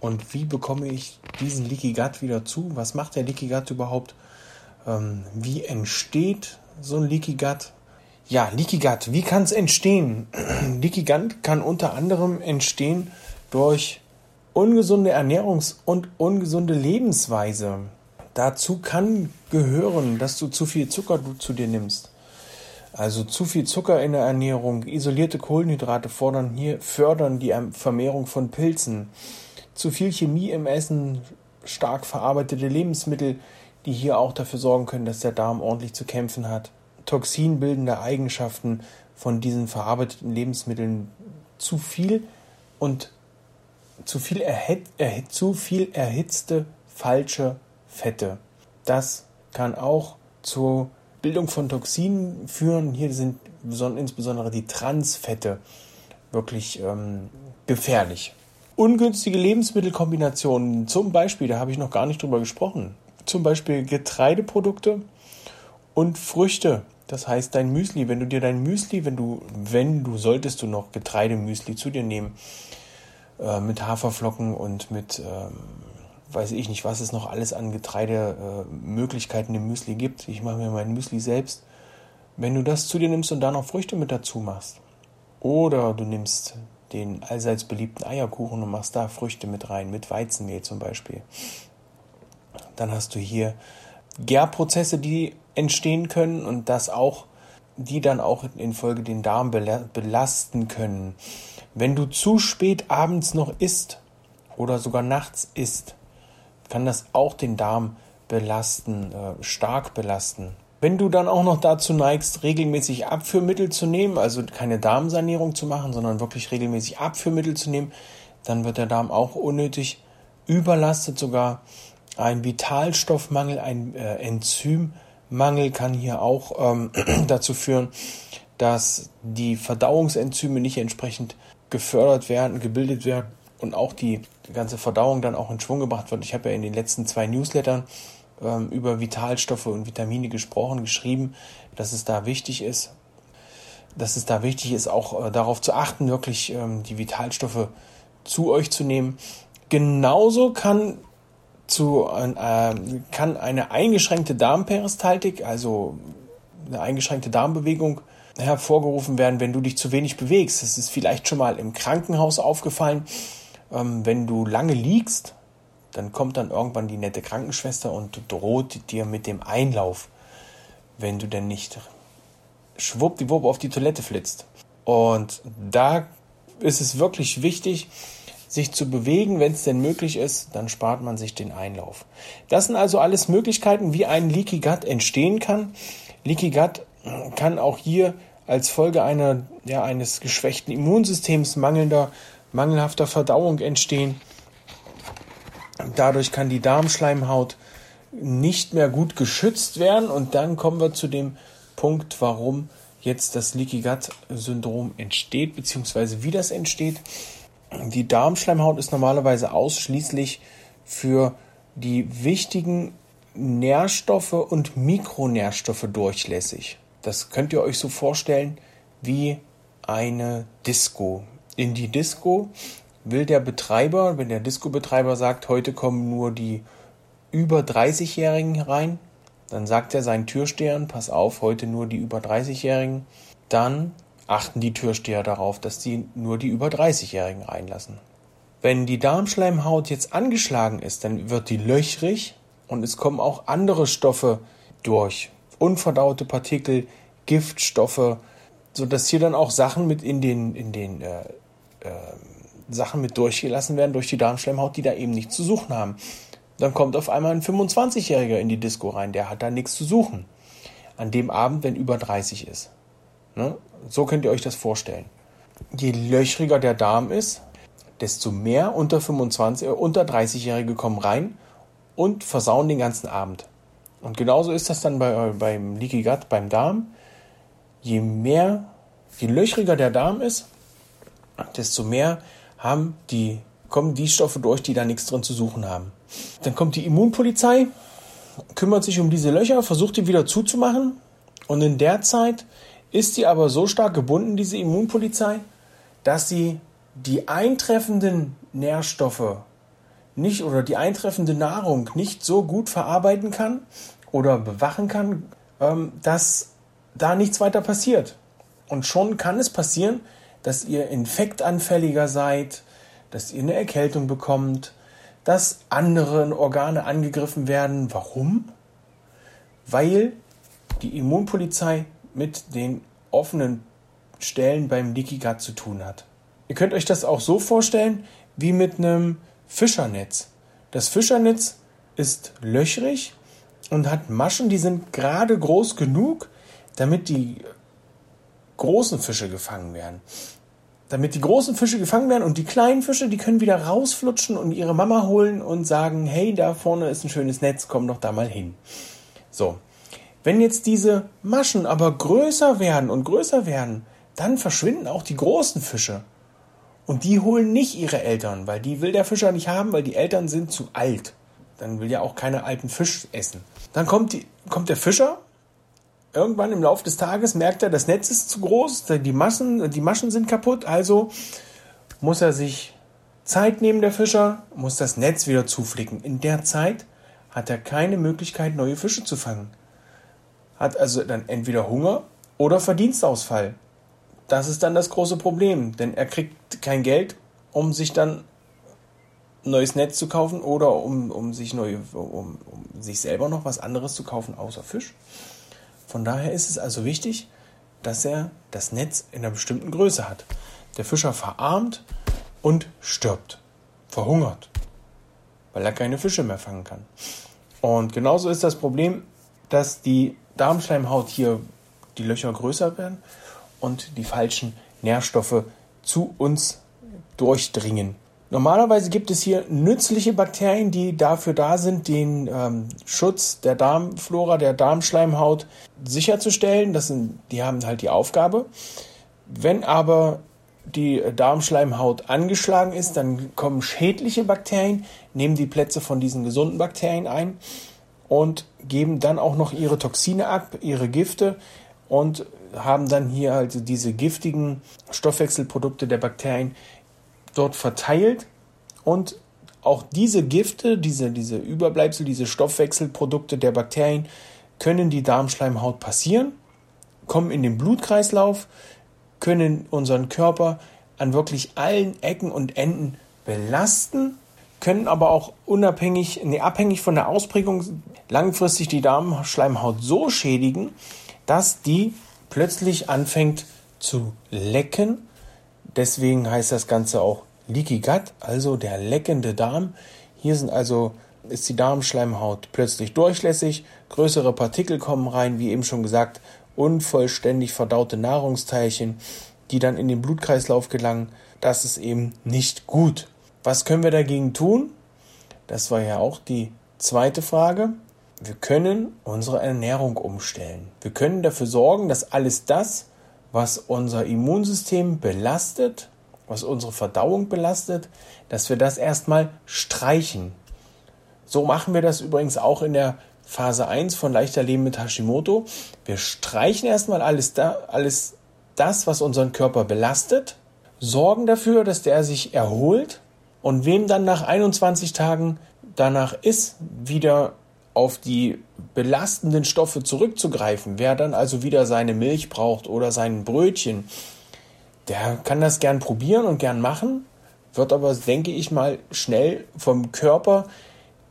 und wie bekomme ich diesen Leaky Gut wieder zu? Was macht der Leaky Gut überhaupt? Ähm, wie entsteht so ein Leaky Gut? Ja, Leaky Gut, wie kann es entstehen? Leaky Gut kann unter anderem entstehen durch ungesunde Ernährungs- und ungesunde Lebensweise. Dazu kann gehören, dass du zu viel Zucker zu dir nimmst. Also zu viel Zucker in der Ernährung, isolierte Kohlenhydrate fordern hier, fördern die Vermehrung von Pilzen. Zu viel Chemie im Essen, stark verarbeitete Lebensmittel, die hier auch dafür sorgen können, dass der Darm ordentlich zu kämpfen hat. Toxinbildende Eigenschaften von diesen verarbeiteten Lebensmitteln zu viel und zu viel, zu viel erhitzte falsche Fette. Das kann auch zur Bildung von Toxinen führen. Hier sind insbesondere die Transfette wirklich ähm, gefährlich. Ungünstige Lebensmittelkombinationen, zum Beispiel, da habe ich noch gar nicht drüber gesprochen, zum Beispiel Getreideprodukte und Früchte. Das heißt, dein Müsli, wenn du dir dein Müsli, wenn du, wenn du solltest du noch Getreidemüsli zu dir nehmen, äh, mit Haferflocken und mit, ähm, weiß ich nicht, was es noch alles an Getreidemöglichkeiten im Müsli gibt. Ich mache mir mein Müsli selbst. Wenn du das zu dir nimmst und da noch Früchte mit dazu machst, oder du nimmst den allseits beliebten Eierkuchen und machst da Früchte mit rein, mit Weizenmehl zum Beispiel, dann hast du hier Gärprozesse, die entstehen können und das auch, die dann auch in Folge den Darm belasten können. Wenn du zu spät abends noch isst oder sogar nachts isst, kann das auch den Darm belasten, äh, stark belasten. Wenn du dann auch noch dazu neigst, regelmäßig Abführmittel zu nehmen, also keine Darmsanierung zu machen, sondern wirklich regelmäßig Abführmittel zu nehmen, dann wird der Darm auch unnötig überlastet. Sogar ein Vitalstoffmangel, ein äh, Enzymmangel kann hier auch ähm, dazu führen, dass die Verdauungsenzyme nicht entsprechend gefördert werden, gebildet werden und auch die ganze Verdauung dann auch in Schwung gebracht wird. Ich habe ja in den letzten zwei Newslettern ähm, über Vitalstoffe und Vitamine gesprochen, geschrieben, dass es da wichtig ist, dass es da wichtig ist, auch äh, darauf zu achten, wirklich ähm, die Vitalstoffe zu euch zu nehmen. Genauso kann zu, äh, kann eine eingeschränkte Darmperistaltik, also eine eingeschränkte Darmbewegung, hervorgerufen werden, wenn du dich zu wenig bewegst. Das ist vielleicht schon mal im Krankenhaus aufgefallen. Ähm, wenn du lange liegst, dann kommt dann irgendwann die nette Krankenschwester und droht dir mit dem Einlauf, wenn du denn nicht schwuppdiwupp auf die Toilette flitzt. Und da ist es wirklich wichtig, sich zu bewegen, wenn es denn möglich ist, dann spart man sich den Einlauf. Das sind also alles Möglichkeiten, wie ein Leaky Gut entstehen kann. Leaky Gut kann auch hier als Folge einer, ja, eines geschwächten Immunsystems, mangelnder, mangelhafter Verdauung entstehen. Dadurch kann die Darmschleimhaut nicht mehr gut geschützt werden und dann kommen wir zu dem Punkt, warum jetzt das Leaky Gut Syndrom entsteht, beziehungsweise wie das entsteht. Die Darmschleimhaut ist normalerweise ausschließlich für die wichtigen Nährstoffe und Mikronährstoffe durchlässig. Das könnt ihr euch so vorstellen wie eine Disco. In die Disco will der Betreiber, wenn der Disco-Betreiber sagt, heute kommen nur die über 30-Jährigen rein, dann sagt er seinen Türstehern, pass auf, heute nur die über 30-Jährigen. Dann achten die Türsteher darauf, dass sie nur die über 30-Jährigen reinlassen. Wenn die Darmschleimhaut jetzt angeschlagen ist, dann wird die löchrig und es kommen auch andere Stoffe durch unverdaute Partikel, Giftstoffe, sodass hier dann auch Sachen mit in den, in den äh, äh, Sachen mit durchgelassen werden durch die Darmschleimhaut, die da eben nichts zu suchen haben. Dann kommt auf einmal ein 25-Jähriger in die Disco rein, der hat da nichts zu suchen. An dem Abend, wenn über 30 ist. Ne? So könnt ihr euch das vorstellen. Je löchriger der Darm ist, desto mehr unter 25, äh, unter 30-Jährige kommen rein und versauen den ganzen Abend. Und genauso ist das dann bei, beim Leaky Gut, beim Darm. Je mehr, je löchriger der Darm ist, desto mehr haben die, kommen die Stoffe durch, die da nichts drin zu suchen haben. Dann kommt die Immunpolizei, kümmert sich um diese Löcher, versucht die wieder zuzumachen. Und in der Zeit ist sie aber so stark gebunden, diese Immunpolizei, dass sie die eintreffenden Nährstoffe nicht oder die eintreffende Nahrung nicht so gut verarbeiten kann oder bewachen kann, ähm, dass da nichts weiter passiert. Und schon kann es passieren, dass ihr infektanfälliger seid, dass ihr eine Erkältung bekommt, dass andere Organe angegriffen werden. Warum? Weil die Immunpolizei mit den offenen Stellen beim Leaky Gut zu tun hat. Ihr könnt euch das auch so vorstellen wie mit einem Fischernetz. Das Fischernetz ist löchrig und hat Maschen, die sind gerade groß genug, damit die großen Fische gefangen werden. Damit die großen Fische gefangen werden und die kleinen Fische, die können wieder rausflutschen und ihre Mama holen und sagen, hey, da vorne ist ein schönes Netz, komm doch da mal hin. So. Wenn jetzt diese Maschen aber größer werden und größer werden, dann verschwinden auch die großen Fische. Und die holen nicht ihre Eltern, weil die will der Fischer nicht haben, weil die Eltern sind zu alt. Dann will ja auch keiner alten Fisch essen. Dann kommt, die, kommt der Fischer. Irgendwann im Laufe des Tages merkt er, das Netz ist zu groß, die Maschen, die Maschen sind kaputt. Also muss er sich Zeit nehmen, der Fischer, muss das Netz wieder zuflicken. In der Zeit hat er keine Möglichkeit, neue Fische zu fangen. Hat also dann entweder Hunger oder Verdienstausfall. Das ist dann das große Problem, denn er kriegt kein Geld, um sich dann neues Netz zu kaufen oder um, um, sich, neue, um, um sich selber noch was anderes zu kaufen außer Fisch. Von daher ist es also wichtig, dass er das Netz in einer bestimmten Größe hat. Der Fischer verarmt und stirbt, verhungert, weil er keine Fische mehr fangen kann. Und genauso ist das Problem, dass die Darmschleimhaut hier die Löcher größer werden und die falschen Nährstoffe zu uns durchdringen. Normalerweise gibt es hier nützliche Bakterien, die dafür da sind, den ähm, Schutz der Darmflora, der Darmschleimhaut sicherzustellen. Das sind, die haben halt die Aufgabe. Wenn aber die Darmschleimhaut angeschlagen ist, dann kommen schädliche Bakterien, nehmen die Plätze von diesen gesunden Bakterien ein und geben dann auch noch ihre Toxine ab, ihre Gifte und haben dann hier also diese giftigen Stoffwechselprodukte der Bakterien dort verteilt und auch diese Gifte, diese, diese Überbleibsel, diese Stoffwechselprodukte der Bakterien können die Darmschleimhaut passieren, kommen in den Blutkreislauf, können unseren Körper an wirklich allen Ecken und Enden belasten, können aber auch unabhängig, nee, abhängig von der Ausprägung langfristig die Darmschleimhaut so schädigen, dass die plötzlich anfängt zu lecken. Deswegen heißt das Ganze auch Leaky Gut, also der leckende Darm. Hier sind also ist die Darmschleimhaut plötzlich durchlässig, größere Partikel kommen rein, wie eben schon gesagt, unvollständig verdaute Nahrungsteilchen, die dann in den Blutkreislauf gelangen. Das ist eben nicht gut. Was können wir dagegen tun? Das war ja auch die zweite Frage wir können unsere Ernährung umstellen. Wir können dafür sorgen, dass alles das, was unser Immunsystem belastet, was unsere Verdauung belastet, dass wir das erstmal streichen. So machen wir das übrigens auch in der Phase 1 von leichter Leben mit Hashimoto. Wir streichen erstmal alles, da, alles das, was unseren Körper belastet, sorgen dafür, dass der sich erholt und wem dann nach 21 Tagen danach ist, wieder auf die belastenden Stoffe zurückzugreifen, wer dann also wieder seine Milch braucht oder sein Brötchen, der kann das gern probieren und gern machen, wird aber, denke ich mal, schnell vom Körper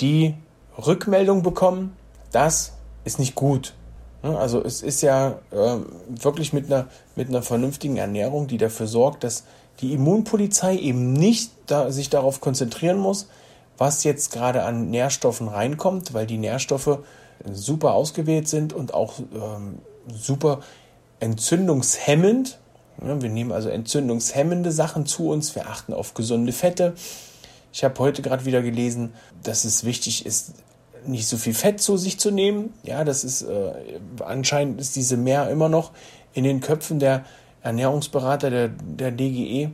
die Rückmeldung bekommen, das ist nicht gut. Also es ist ja äh, wirklich mit einer, mit einer vernünftigen Ernährung, die dafür sorgt, dass die Immunpolizei eben nicht da, sich darauf konzentrieren muss, was jetzt gerade an Nährstoffen reinkommt, weil die Nährstoffe super ausgewählt sind und auch ähm, super entzündungshemmend. Wir nehmen also entzündungshemmende Sachen zu uns. Wir achten auf gesunde Fette. Ich habe heute gerade wieder gelesen, dass es wichtig ist, nicht so viel Fett zu sich zu nehmen. Ja, das ist äh, anscheinend ist diese mehr immer noch in den Köpfen der Ernährungsberater der, der DGE,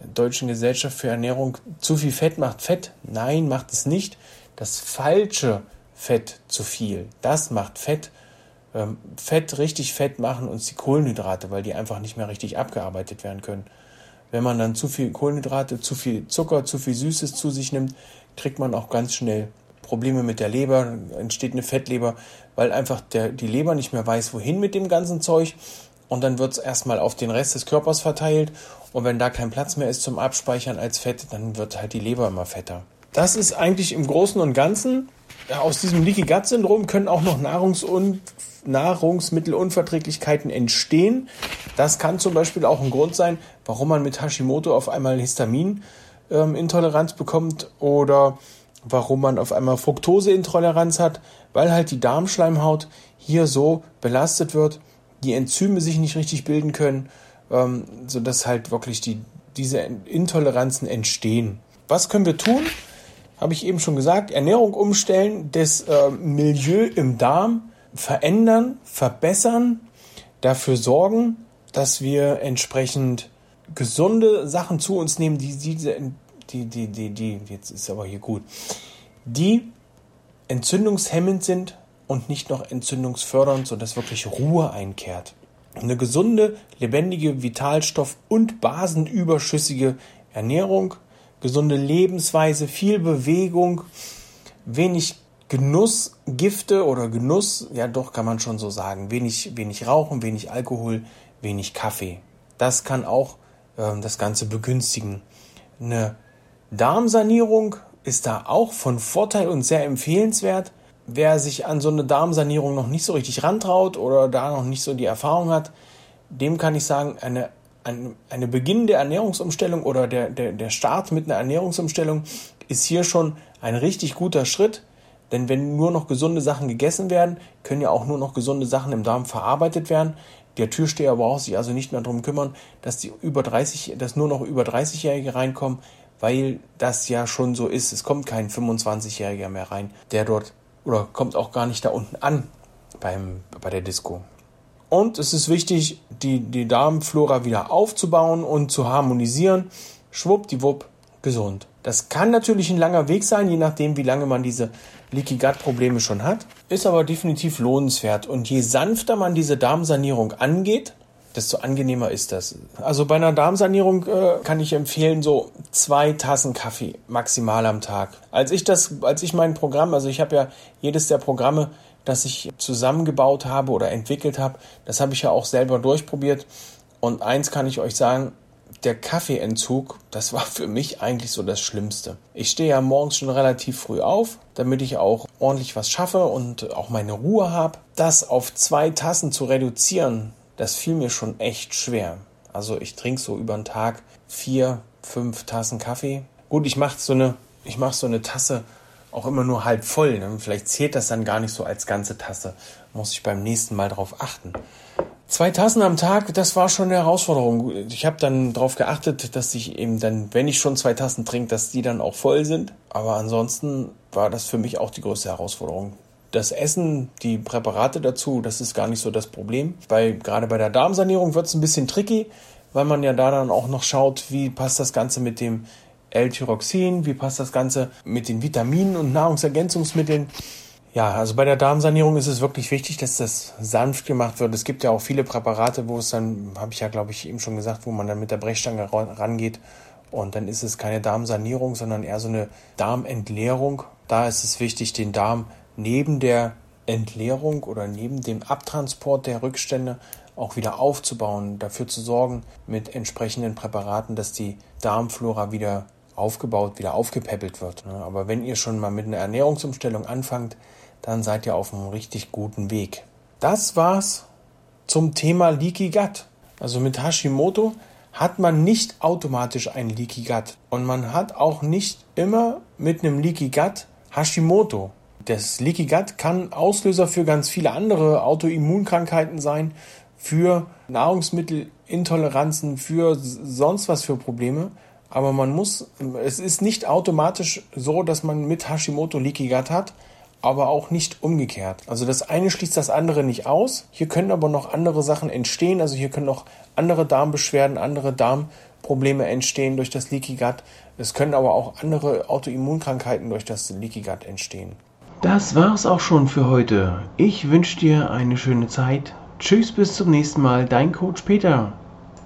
der Deutschen Gesellschaft für Ernährung. Zu viel Fett macht Fett. Nein, macht es nicht. Das falsche Fett zu viel, das macht Fett. Ähm, Fett richtig fett machen uns die Kohlenhydrate, weil die einfach nicht mehr richtig abgearbeitet werden können. Wenn man dann zu viel Kohlenhydrate, zu viel Zucker, zu viel Süßes zu sich nimmt, kriegt man auch ganz schnell Probleme mit der Leber, entsteht eine Fettleber, weil einfach der, die Leber nicht mehr weiß, wohin mit dem ganzen Zeug. Und dann wird es erstmal auf den Rest des Körpers verteilt. Und wenn da kein Platz mehr ist zum Abspeichern als Fett, dann wird halt die Leber immer fetter. Das ist eigentlich im Großen und Ganzen. Aus diesem Leaky Gut Syndrom können auch noch Nahrungs- und Nahrungsmittelunverträglichkeiten entstehen. Das kann zum Beispiel auch ein Grund sein, warum man mit Hashimoto auf einmal Histaminintoleranz ähm, bekommt oder warum man auf einmal Fructoseintoleranz hat, weil halt die Darmschleimhaut hier so belastet wird, die Enzyme sich nicht richtig bilden können, ähm, sodass halt wirklich die, diese Intoleranzen entstehen. Was können wir tun? Habe ich eben schon gesagt, Ernährung umstellen, das äh, Milieu im Darm verändern, verbessern, dafür sorgen, dass wir entsprechend gesunde Sachen zu uns nehmen, die diese die, die, die, die, jetzt ist aber hier gut, die entzündungshemmend sind und nicht noch entzündungsfördernd, sodass wirklich Ruhe einkehrt. Eine gesunde, lebendige, vitalstoff- und basenüberschüssige Ernährung, gesunde Lebensweise, viel Bewegung, wenig Genuss, Gifte oder Genuss, ja doch kann man schon so sagen, wenig, wenig Rauchen, wenig Alkohol, wenig Kaffee. Das kann auch äh, das Ganze begünstigen. Eine Darmsanierung ist da auch von Vorteil und sehr empfehlenswert. Wer sich an so eine Darmsanierung noch nicht so richtig rantraut oder da noch nicht so die Erfahrung hat, dem kann ich sagen, eine, eine, eine beginnende Ernährungsumstellung oder der, der, der Start mit einer Ernährungsumstellung ist hier schon ein richtig guter Schritt. Denn wenn nur noch gesunde Sachen gegessen werden, können ja auch nur noch gesunde Sachen im Darm verarbeitet werden. Der Türsteher braucht sich also nicht mehr darum kümmern, dass die über 30, dass nur noch über 30-Jährige reinkommen, weil das ja schon so ist. Es kommt kein 25-Jähriger mehr rein, der dort oder kommt auch gar nicht da unten an beim, bei der Disco. Und es ist wichtig, die, die Darmflora wieder aufzubauen und zu harmonisieren. Schwuppdiwupp, gesund. Das kann natürlich ein langer Weg sein, je nachdem, wie lange man diese Leaky Gut Probleme schon hat. Ist aber definitiv lohnenswert. Und je sanfter man diese Darmsanierung angeht, desto angenehmer ist das. Also bei einer Darmsanierung äh, kann ich empfehlen, so zwei Tassen Kaffee maximal am Tag. Als ich das, als ich mein Programm, also ich habe ja jedes der Programme, das ich zusammengebaut habe oder entwickelt habe, das habe ich ja auch selber durchprobiert. Und eins kann ich euch sagen, der Kaffeeentzug, das war für mich eigentlich so das Schlimmste. Ich stehe ja morgens schon relativ früh auf, damit ich auch ordentlich was schaffe und auch meine Ruhe habe. Das auf zwei Tassen zu reduzieren, das fiel mir schon echt schwer. Also ich trinke so über den Tag vier, fünf Tassen Kaffee. Gut, ich mache so eine, ich mache so eine Tasse auch immer nur halb voll. Ne? Vielleicht zählt das dann gar nicht so als ganze Tasse. Muss ich beim nächsten Mal darauf achten. Zwei Tassen am Tag, das war schon eine Herausforderung. Ich habe dann darauf geachtet, dass ich eben dann, wenn ich schon zwei Tassen trinke, dass die dann auch voll sind. Aber ansonsten war das für mich auch die größte Herausforderung das Essen, die Präparate dazu, das ist gar nicht so das Problem. Bei, gerade bei der Darmsanierung wird es ein bisschen tricky, weil man ja da dann auch noch schaut, wie passt das Ganze mit dem L-Tyroxin, wie passt das Ganze mit den Vitaminen und Nahrungsergänzungsmitteln. Ja, also bei der Darmsanierung ist es wirklich wichtig, dass das sanft gemacht wird. Es gibt ja auch viele Präparate, wo es dann, habe ich ja glaube ich eben schon gesagt, wo man dann mit der Brechstange rangeht und dann ist es keine Darmsanierung, sondern eher so eine Darmentleerung. Da ist es wichtig, den Darm neben der Entleerung oder neben dem Abtransport der Rückstände auch wieder aufzubauen, dafür zu sorgen mit entsprechenden Präparaten, dass die Darmflora wieder aufgebaut, wieder aufgepäppelt wird. Ne? Aber wenn ihr schon mal mit einer Ernährungsumstellung anfangt, dann seid ihr auf einem richtig guten Weg. Das war's zum Thema Leaky Gut. Also mit Hashimoto hat man nicht automatisch ein Leaky Gut und man hat auch nicht immer mit einem Leaky Gut Hashimoto das Leaky Gut kann Auslöser für ganz viele andere Autoimmunkrankheiten sein, für Nahrungsmittel Intoleranzen, für sonst was für Probleme. Aber man muss, es ist nicht automatisch so, dass man mit Hashimoto Leaky Gut hat, aber auch nicht umgekehrt. Also das eine schließt das andere nicht aus. Hier können aber noch andere Sachen entstehen. Also hier können noch andere Darmbeschwerden, andere Darmprobleme entstehen durch das Leaky Gut. Es können aber auch andere Autoimmunkrankheiten durch das Leaky Gut entstehen. Das war's auch schon für heute. Ich wünsche dir eine schöne Zeit. Tschüss, bis zum nächsten Mal. Dein Coach Peter.